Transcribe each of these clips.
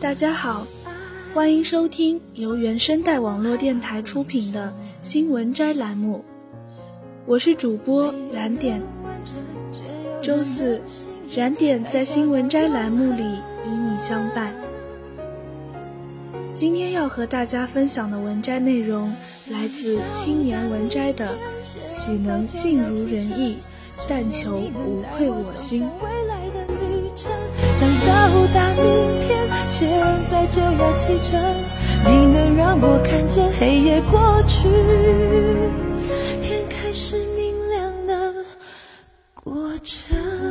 大家好，欢迎收听由原声带网络电台出品的新闻摘栏目，我是主播燃点。周四，燃点在新闻摘栏目里与你相伴。今天要和大家分享的文摘内容来自青年文摘的“岂能尽如人意，但求无愧我心”。想到达明天，现在就要启程。你能让我看见黑夜过去，天开始明亮的过程。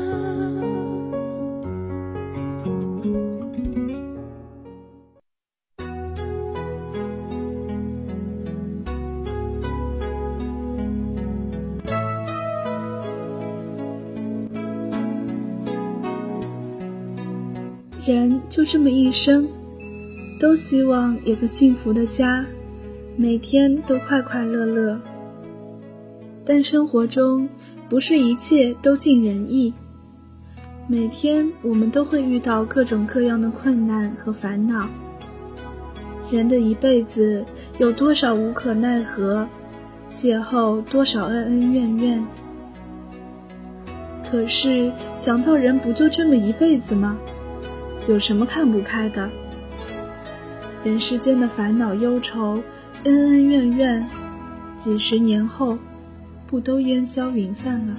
就这么一生，都希望有个幸福的家，每天都快快乐乐。但生活中不是一切都尽人意，每天我们都会遇到各种各样的困难和烦恼。人的一辈子有多少无可奈何，邂逅多少恩恩怨怨。可是想到人不就这么一辈子吗？有什么看不开的？人世间的烦恼忧愁、恩恩怨怨，几十年后，不都烟消云散了？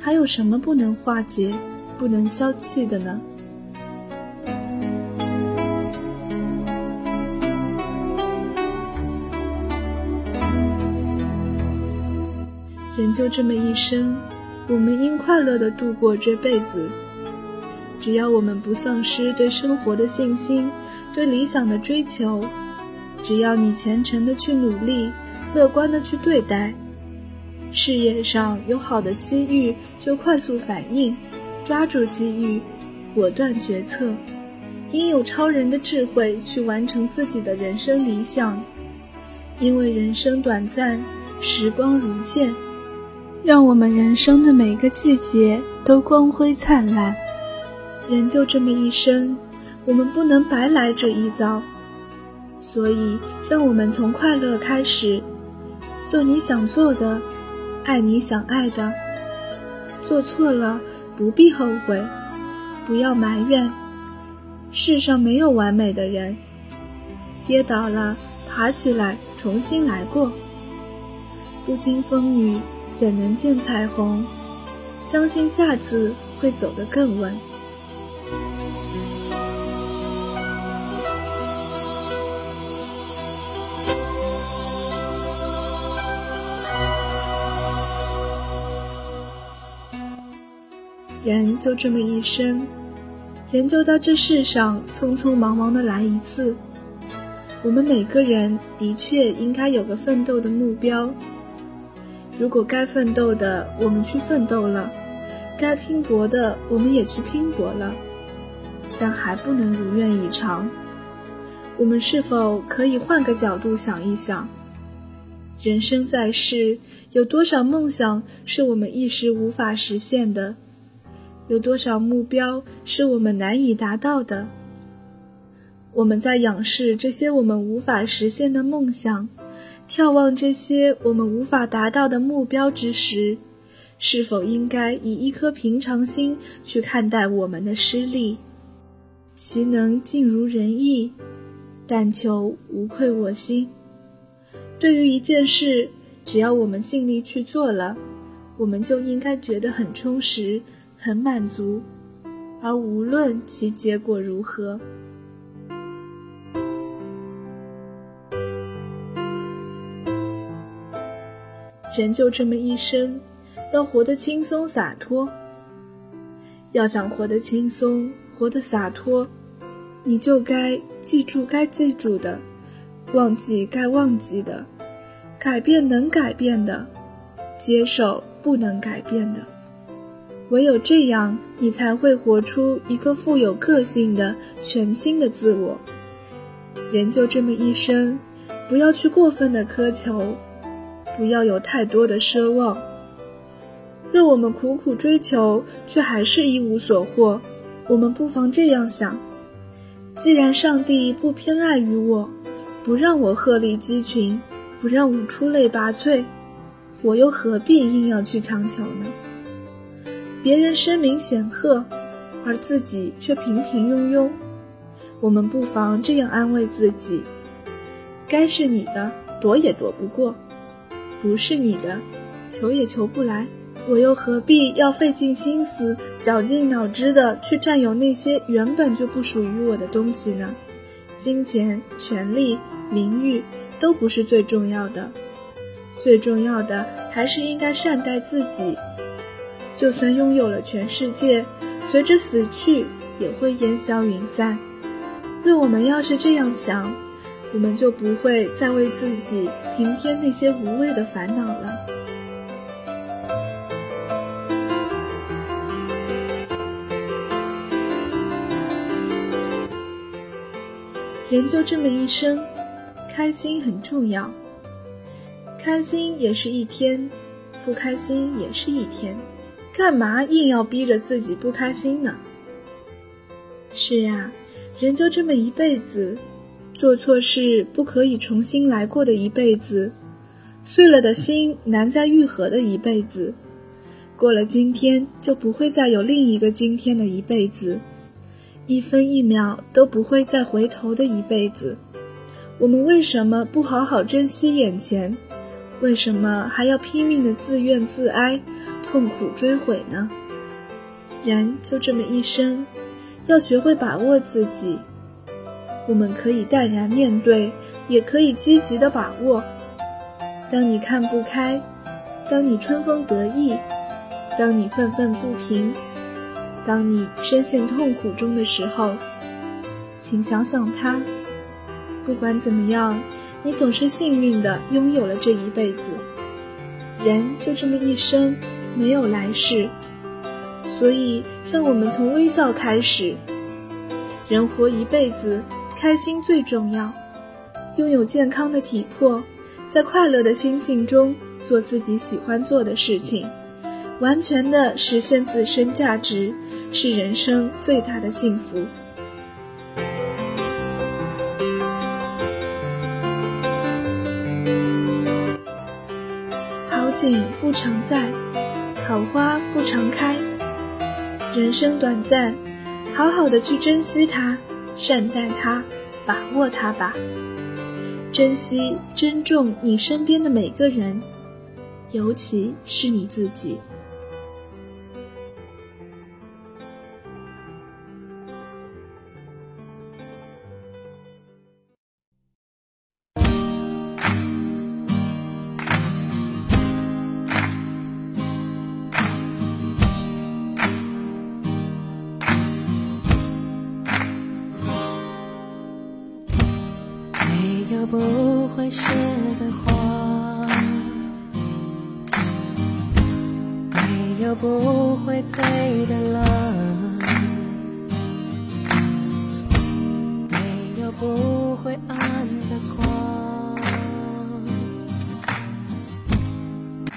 还有什么不能化解、不能消气的呢？人就这么一生，我们应快乐的度过这辈子。只要我们不丧失对生活的信心，对理想的追求，只要你虔诚的去努力，乐观的去对待，事业上有好的机遇就快速反应，抓住机遇，果断决策，应有超人的智慧去完成自己的人生理想。因为人生短暂，时光如箭，让我们人生的每个季节都光辉灿烂。人就这么一生，我们不能白来这一遭，所以让我们从快乐开始，做你想做的，爱你想爱的。做错了不必后悔，不要埋怨。世上没有完美的人，跌倒了爬起来重新来过。不经风雨怎能见彩虹？相信下次会走得更稳。人就这么一生，人就到这世上匆匆忙忙的来一次。我们每个人的确应该有个奋斗的目标。如果该奋斗的我们去奋斗了，该拼搏的我们也去拼搏了，但还不能如愿以偿。我们是否可以换个角度想一想？人生在世，有多少梦想是我们一时无法实现的？有多少目标是我们难以达到的？我们在仰视这些我们无法实现的梦想，眺望这些我们无法达到的目标之时，是否应该以一颗平常心去看待我们的失利？其能尽如人意，但求无愧我心。对于一件事，只要我们尽力去做了，我们就应该觉得很充实。很满足，而无论其结果如何，人就这么一生，要活得轻松洒脱。要想活得轻松，活得洒脱，你就该记住该记住的，忘记该忘记的，改变能改变的，接受不能改变的。唯有这样，你才会活出一个富有个性的全新的自我。人就这么一生，不要去过分的苛求，不要有太多的奢望。若我们苦苦追求，却还是一无所获，我们不妨这样想：既然上帝不偏爱于我，不让我鹤立鸡群，不让我出类拔萃，我又何必硬要去强求呢？别人声名显赫，而自己却平平庸庸，我们不妨这样安慰自己：该是你的，躲也躲不过；不是你的，求也求不来。我又何必要费尽心思、绞尽脑汁的去占有那些原本就不属于我的东西呢？金钱、权力、名誉都不是最重要的，最重要的还是应该善待自己。就算拥有了全世界，随着死去也会烟消云散。若我们要是这样想，我们就不会再为自己平添那些无谓的烦恼了。人就这么一生，开心很重要。开心也是一天，不开心也是一天，干嘛硬要逼着自己不开心呢？是呀，人就这么一辈子，做错事不可以重新来过的一辈子，碎了的心难再愈合的一辈子，过了今天就不会再有另一个今天的一辈子。一分一秒都不会再回头的一辈子，我们为什么不好好珍惜眼前？为什么还要拼命的自怨自哀、痛苦追悔呢？人就这么一生，要学会把握自己。我们可以淡然面对，也可以积极的把握。当你看不开，当你春风得意，当你愤愤不平。当你深陷痛苦中的时候，请想想他。不管怎么样，你总是幸运的拥有了这一辈子。人就这么一生，没有来世，所以让我们从微笑开始。人活一辈子，开心最重要。拥有健康的体魄，在快乐的心境中做自己喜欢做的事情，完全的实现自身价值。是人生最大的幸福。好景不常在，好花不常开。人生短暂，好好的去珍惜它，善待它，把握它吧。珍惜、珍重你身边的每个人，尤其是你自己。会谢的花，没有不会退的浪，没有不会暗的光。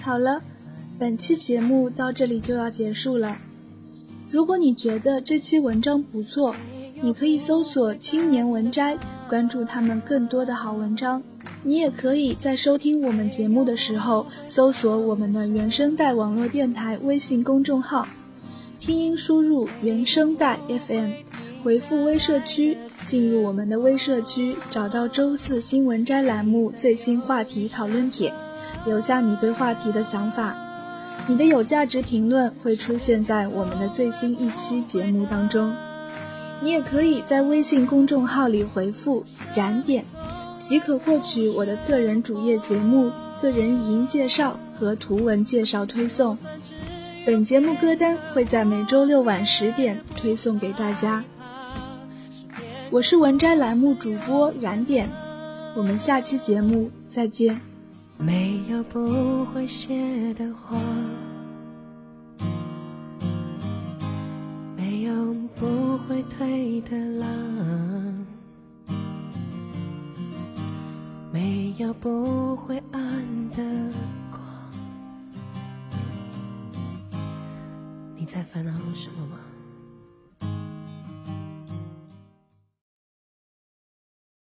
好了，本期节目到这里就要结束了。如果你觉得这期文章不错，你可以搜索“青年文摘”。关注他们更多的好文章，你也可以在收听我们节目的时候搜索我们的原声带网络电台微信公众号，拼音输入“原声带 FM”，回复“微社区”进入我们的微社区，找到周四新闻摘栏目最新话题讨论帖，留下你对话题的想法，你的有价值评论会出现在我们的最新一期节目当中。你也可以在微信公众号里回复“燃点”，即可获取我的个人主页节目、个人语音介绍和图文介绍推送。本节目歌单会在每周六晚十点推送给大家。我是文摘栏目主播燃点，我们下期节目再见。没有不会谢的花。没有不会退的浪，有不会暗的光。你在烦恼什么吗？